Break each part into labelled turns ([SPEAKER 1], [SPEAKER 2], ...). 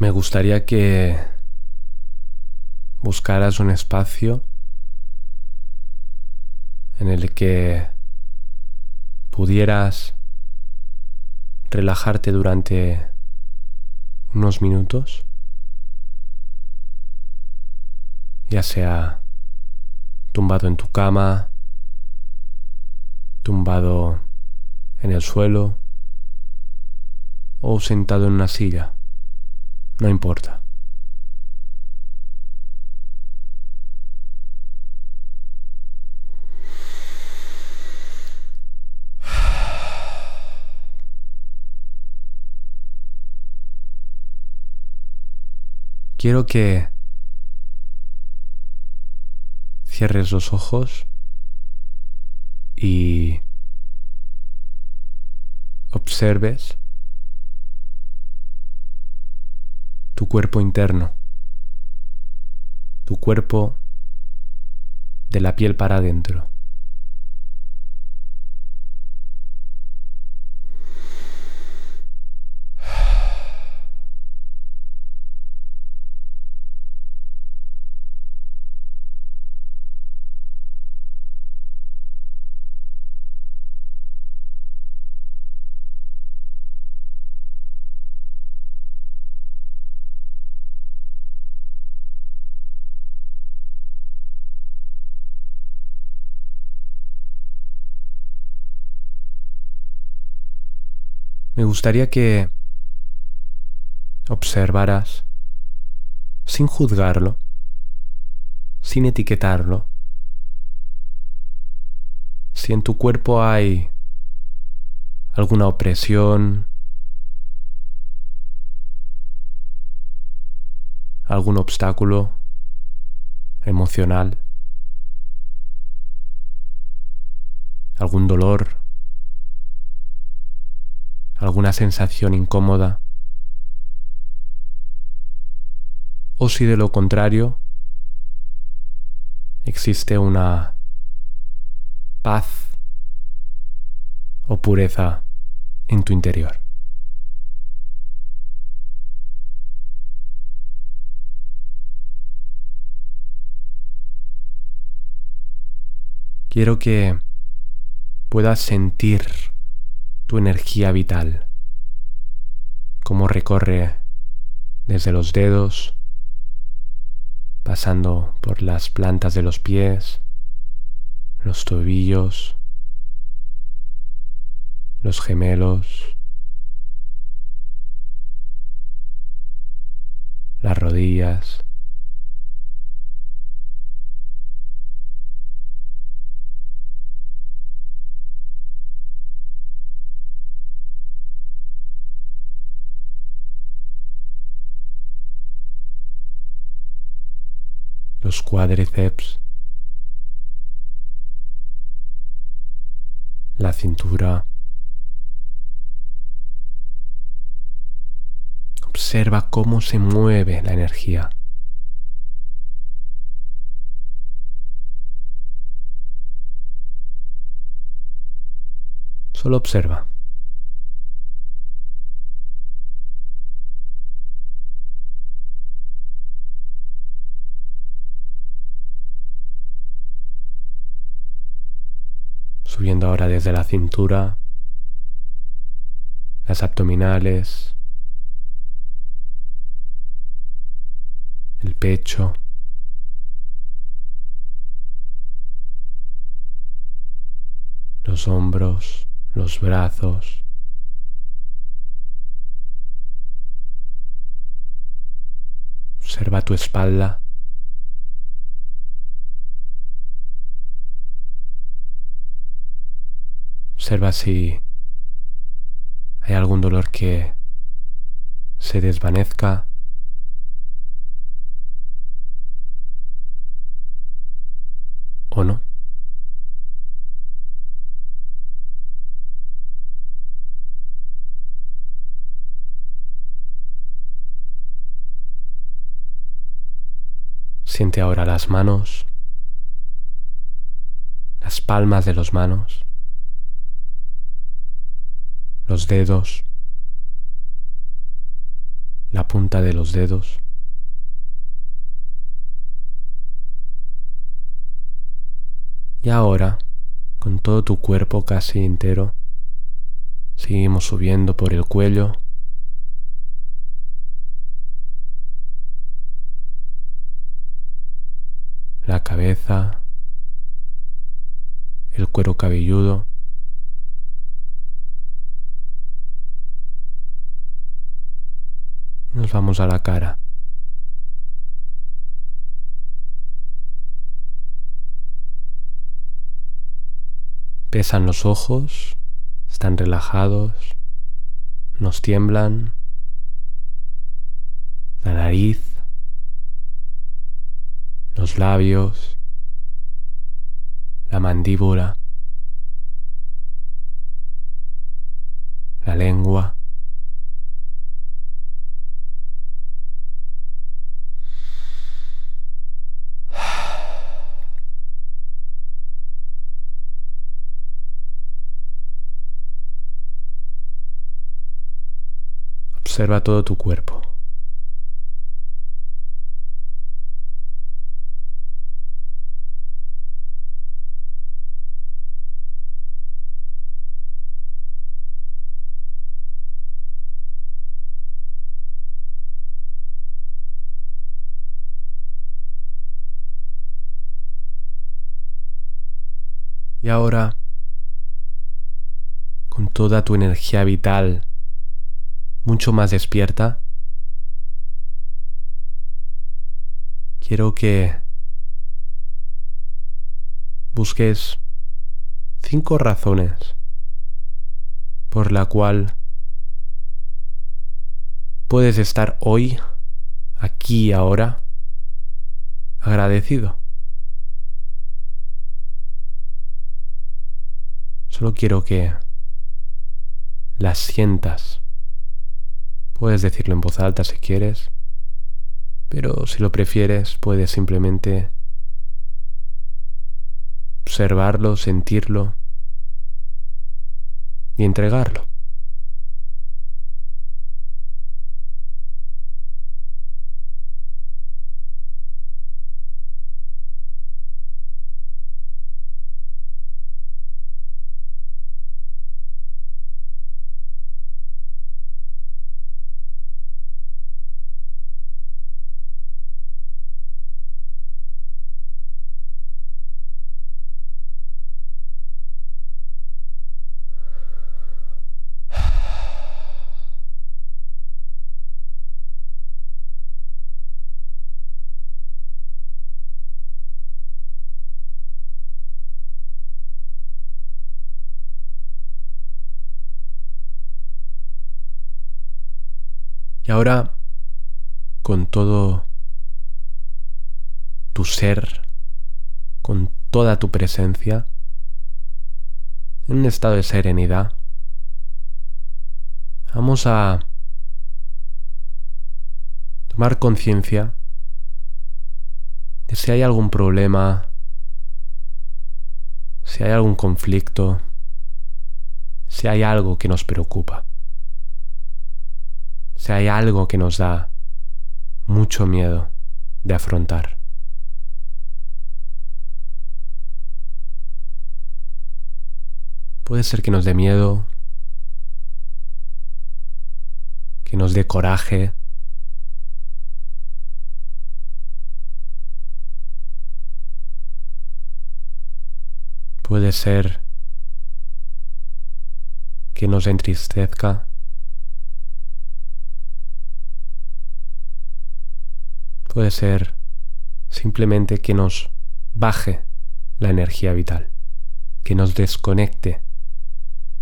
[SPEAKER 1] Me gustaría que buscaras un espacio en el que pudieras relajarte durante unos minutos, ya sea tumbado en tu cama, tumbado en el suelo o sentado en una silla, no importa. Quiero que cierres los ojos y observes tu cuerpo interno, tu cuerpo de la piel para adentro. Me gustaría que observaras sin juzgarlo, sin etiquetarlo, si en tu cuerpo hay alguna opresión, algún obstáculo emocional, algún dolor alguna sensación incómoda, o si de lo contrario existe una paz o pureza en tu interior. Quiero que puedas sentir tu energía vital, cómo recorre desde los dedos, pasando por las plantas de los pies, los tobillos, los gemelos, las rodillas, los cuádriceps, la cintura. Observa cómo se mueve la energía. Solo observa. Subiendo ahora desde la cintura, las abdominales, el pecho, los hombros, los brazos, observa tu espalda. Observa si hay algún dolor que se desvanezca. ¿O no? Siente ahora las manos, las palmas de las manos los dedos, la punta de los dedos. Y ahora, con todo tu cuerpo casi entero, seguimos subiendo por el cuello. La cabeza, el cuero cabelludo. Nos vamos a la cara. Pesan los ojos, están relajados, nos tiemblan, la nariz, los labios, la mandíbula, la lengua. Observa todo tu cuerpo. Y ahora, con toda tu energía vital mucho más despierta, quiero que busques cinco razones por la cual puedes estar hoy, aquí y ahora, agradecido. Solo quiero que las sientas Puedes decirlo en voz alta si quieres, pero si lo prefieres puedes simplemente observarlo, sentirlo y entregarlo. Y ahora, con todo tu ser, con toda tu presencia, en un estado de serenidad, vamos a tomar conciencia de si hay algún problema, si hay algún conflicto, si hay algo que nos preocupa hay algo que nos da mucho miedo de afrontar. Puede ser que nos dé miedo, que nos dé coraje, puede ser que nos entristezca. Puede ser simplemente que nos baje la energía vital, que nos desconecte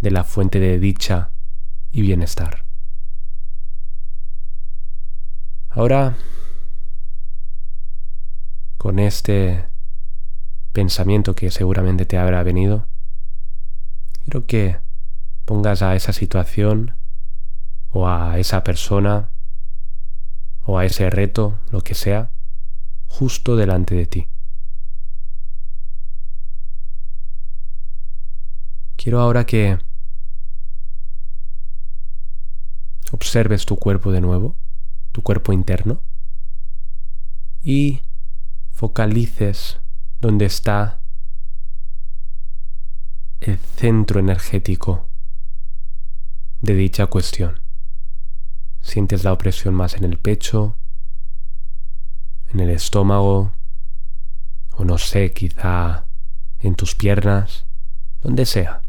[SPEAKER 1] de la fuente de dicha y bienestar. Ahora, con este pensamiento que seguramente te habrá venido, quiero que pongas a esa situación o a esa persona o a ese reto, lo que sea, justo delante de ti. Quiero ahora que observes tu cuerpo de nuevo tu cuerpo interno y focalices donde está el centro energético de dicha cuestión. Sientes la opresión más en el pecho, en el estómago, o no sé, quizá en tus piernas, donde sea.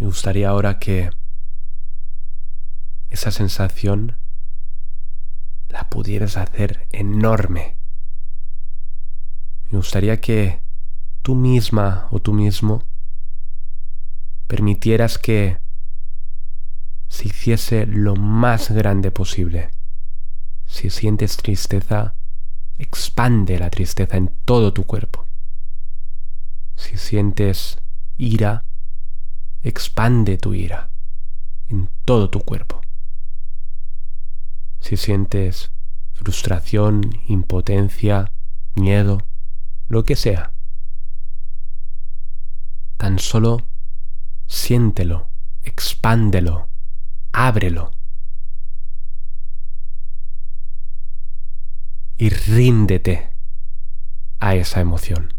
[SPEAKER 1] Me gustaría ahora que esa sensación la pudieras hacer enorme. Me gustaría que tú misma o tú mismo permitieras que se hiciese lo más grande posible. Si sientes tristeza, expande la tristeza en todo tu cuerpo. Si sientes ira, expande tu ira en todo tu cuerpo. Si sientes frustración, impotencia, miedo, lo que sea, tan solo siéntelo, expándelo, ábrelo. Y ríndete a esa emoción.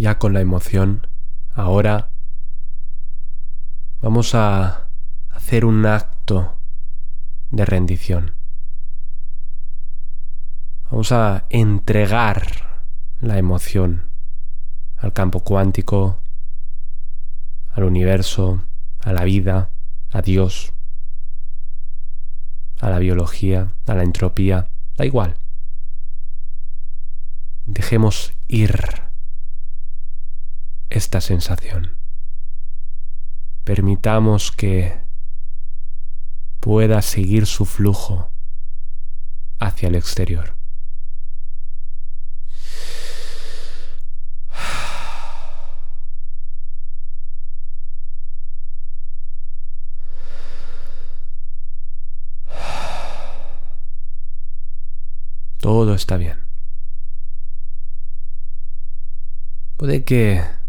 [SPEAKER 1] Ya con la emoción, ahora vamos a hacer un acto de rendición. Vamos a entregar la emoción al campo cuántico, al universo, a la vida, a Dios, a la biología, a la entropía, da igual. Dejemos ir esta sensación. Permitamos que pueda seguir su flujo hacia el exterior. Todo está bien. Puede que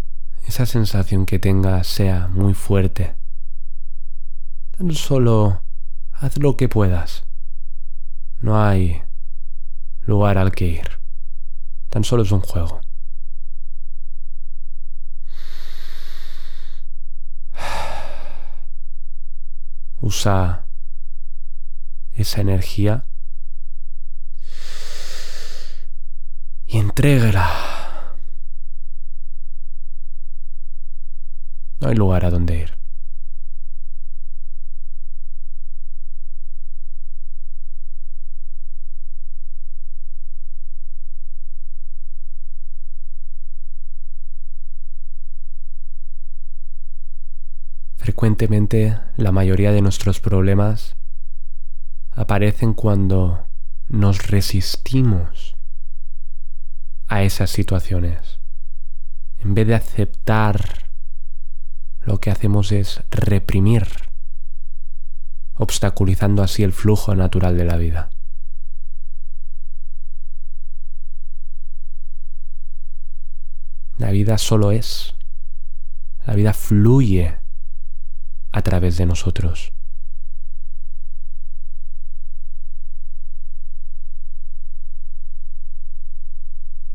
[SPEAKER 1] esa sensación que tengas sea muy fuerte. Tan solo haz lo que puedas. No hay lugar al que ir. Tan solo es un juego. Usa esa energía y entrégala No hay lugar a donde ir. Frecuentemente la mayoría de nuestros problemas aparecen cuando nos resistimos a esas situaciones. En vez de aceptar, lo que hacemos es reprimir, obstaculizando así el flujo natural de la vida. La vida solo es. La vida fluye a través de nosotros.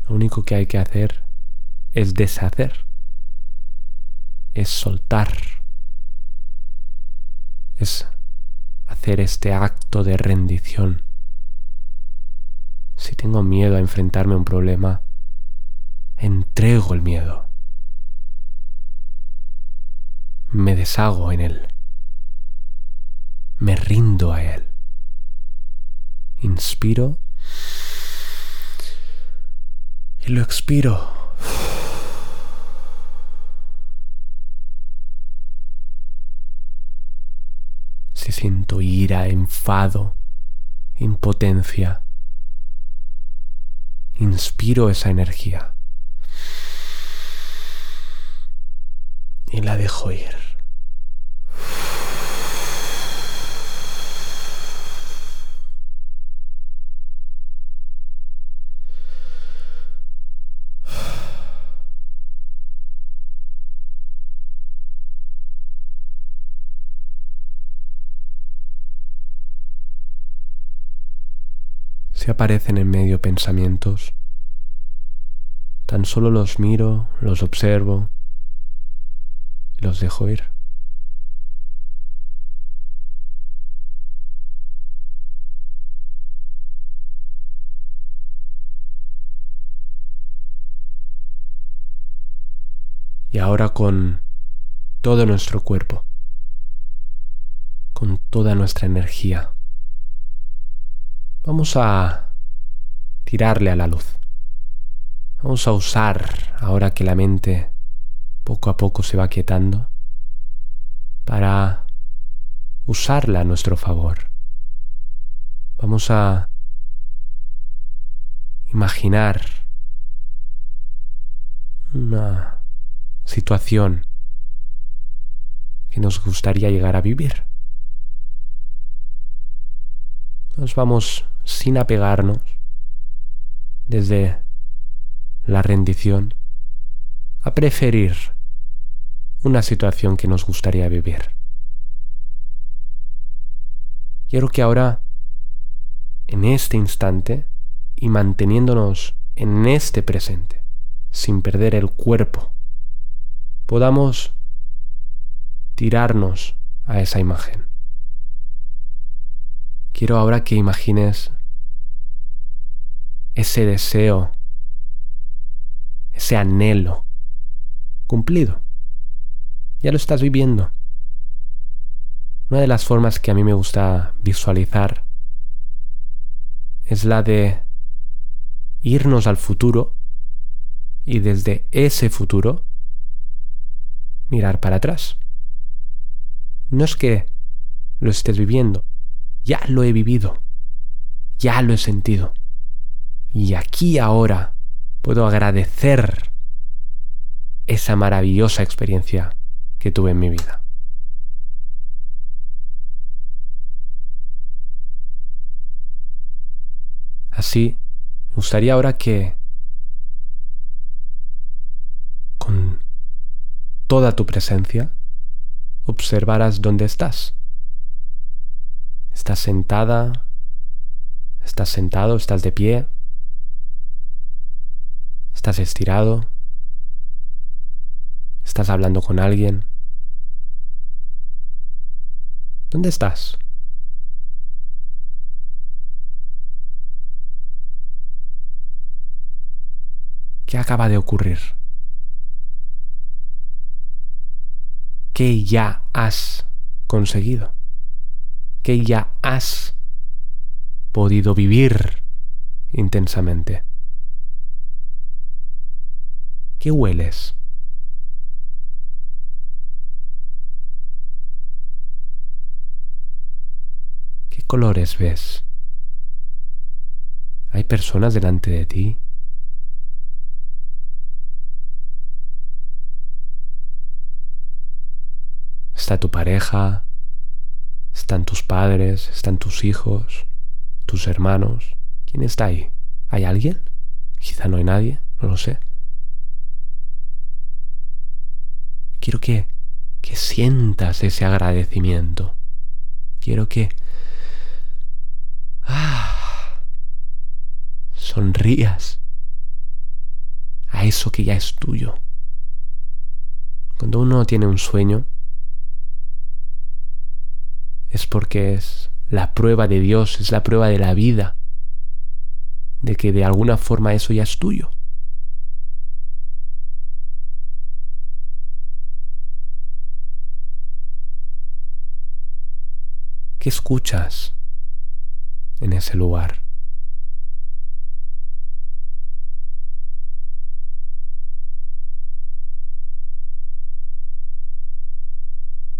[SPEAKER 1] Lo único que hay que hacer es deshacer, es soltar, es hacer este acto de rendición. Si tengo miedo a enfrentarme a un problema, entrego el miedo. Me deshago en él. Me rindo a él. Inspiro y lo expiro. Si ira, enfado, impotencia, inspiro esa energía y la dejo ir. Si aparecen en medio pensamientos, tan solo los miro, los observo y los dejo ir. Y ahora con todo nuestro cuerpo, con toda nuestra energía, Vamos a tirarle a la luz. Vamos a usar, ahora que la mente poco a poco se va quietando, para usarla a nuestro favor. Vamos a imaginar una situación que nos gustaría llegar a vivir. Nos vamos sin apegarnos desde la rendición a preferir una situación que nos gustaría vivir. Quiero que ahora, en este instante, y manteniéndonos en este presente, sin perder el cuerpo, podamos tirarnos a esa imagen. Quiero ahora que imagines ese deseo, ese anhelo cumplido. Ya lo estás viviendo. Una de las formas que a mí me gusta visualizar es la de irnos al futuro y desde ese futuro mirar para atrás. No es que lo estés viviendo, ya lo he vivido, ya lo he sentido. Y aquí ahora puedo agradecer esa maravillosa experiencia que tuve en mi vida. Así, me gustaría ahora que con toda tu presencia observaras dónde estás. ¿Estás sentada? ¿Estás sentado? ¿Estás de pie? ¿Estás estirado? ¿Estás hablando con alguien? ¿Dónde estás? ¿Qué acaba de ocurrir? ¿Qué ya has conseguido? que ya has podido vivir intensamente. ¿Qué hueles? ¿Qué colores ves? ¿Hay personas delante de ti? ¿Está tu pareja? ¿Están tus padres? ¿Están tus hijos? ¿Tus hermanos? ¿Quién está ahí? ¿Hay alguien? Quizá no hay nadie, no lo sé. Quiero que, que sientas ese agradecimiento. Quiero que... Ah, sonrías a eso que ya es tuyo. Cuando uno tiene un sueño, es porque es la prueba de Dios, es la prueba de la vida, de que de alguna forma eso ya es tuyo. ¿Qué escuchas en ese lugar?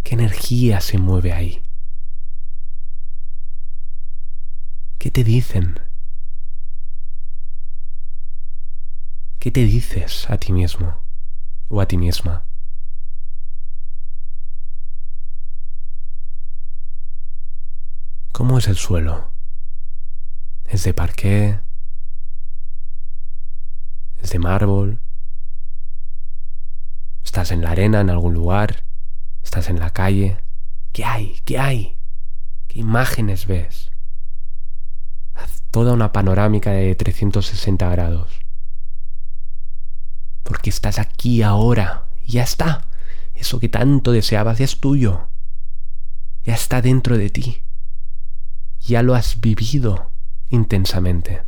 [SPEAKER 1] ¿Qué energía se mueve ahí? ¿Qué te dicen? ¿Qué te dices a ti mismo o a ti misma? ¿Cómo es el suelo? ¿Es de parqué? ¿Es de mármol? ¿Estás en la arena en algún lugar? ¿Estás en la calle? ¿Qué hay? ¿Qué hay? ¿Qué imágenes ves? Toda una panorámica de 360 grados. Porque estás aquí ahora. Ya está. Eso que tanto deseabas ya es tuyo. Ya está dentro de ti ya lo has vivido intensamente.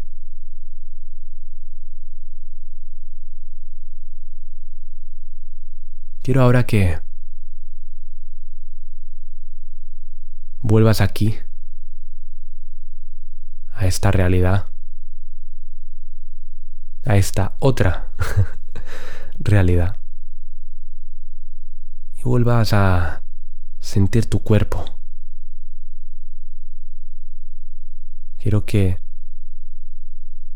[SPEAKER 1] Quiero ahora que vuelvas aquí, a esta realidad, a esta otra realidad, y vuelvas a sentir tu cuerpo. Quiero que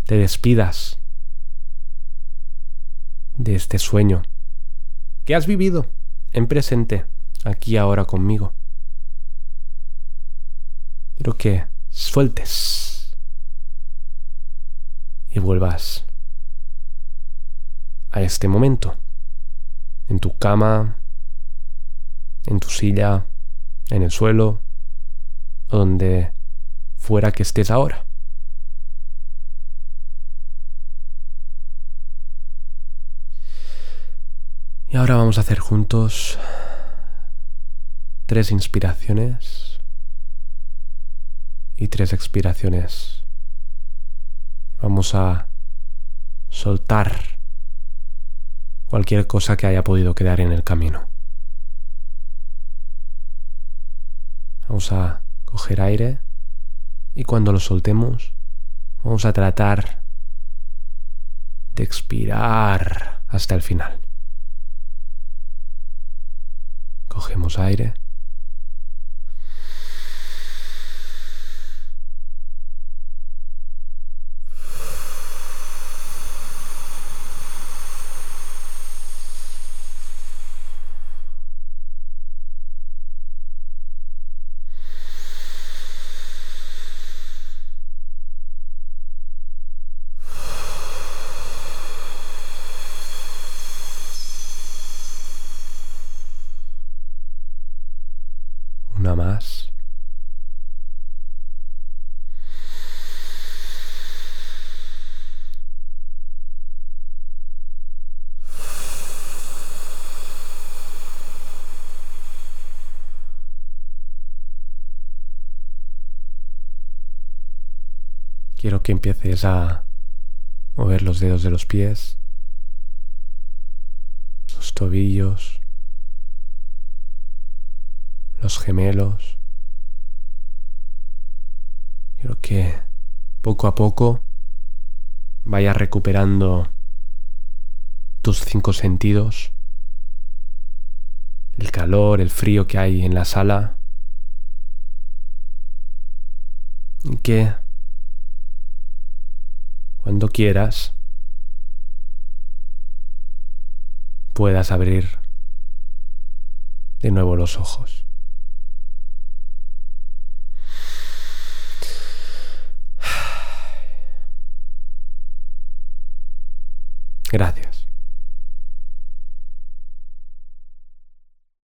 [SPEAKER 1] te despidas de este sueño que has vivido en presente, aquí ahora conmigo. Quiero que sueltes y vuelvas a este momento, en tu cama, en tu silla, en el suelo, donde fuera que estés ahora. Y ahora vamos a hacer juntos tres inspiraciones y tres expiraciones. Vamos a soltar cualquier cosa que haya podido quedar en el camino. Vamos a coger aire y cuando lo soltemos, vamos a tratar de expirar hasta el final. Cogemos aire. más. Quiero que empieces a mover los dedos de los pies, los tobillos, los gemelos. Quiero que poco a poco vayas recuperando tus cinco sentidos, el calor, el frío que hay en la sala, Y que cuando quieras puedas abrir de nuevo los ojos. Gracias.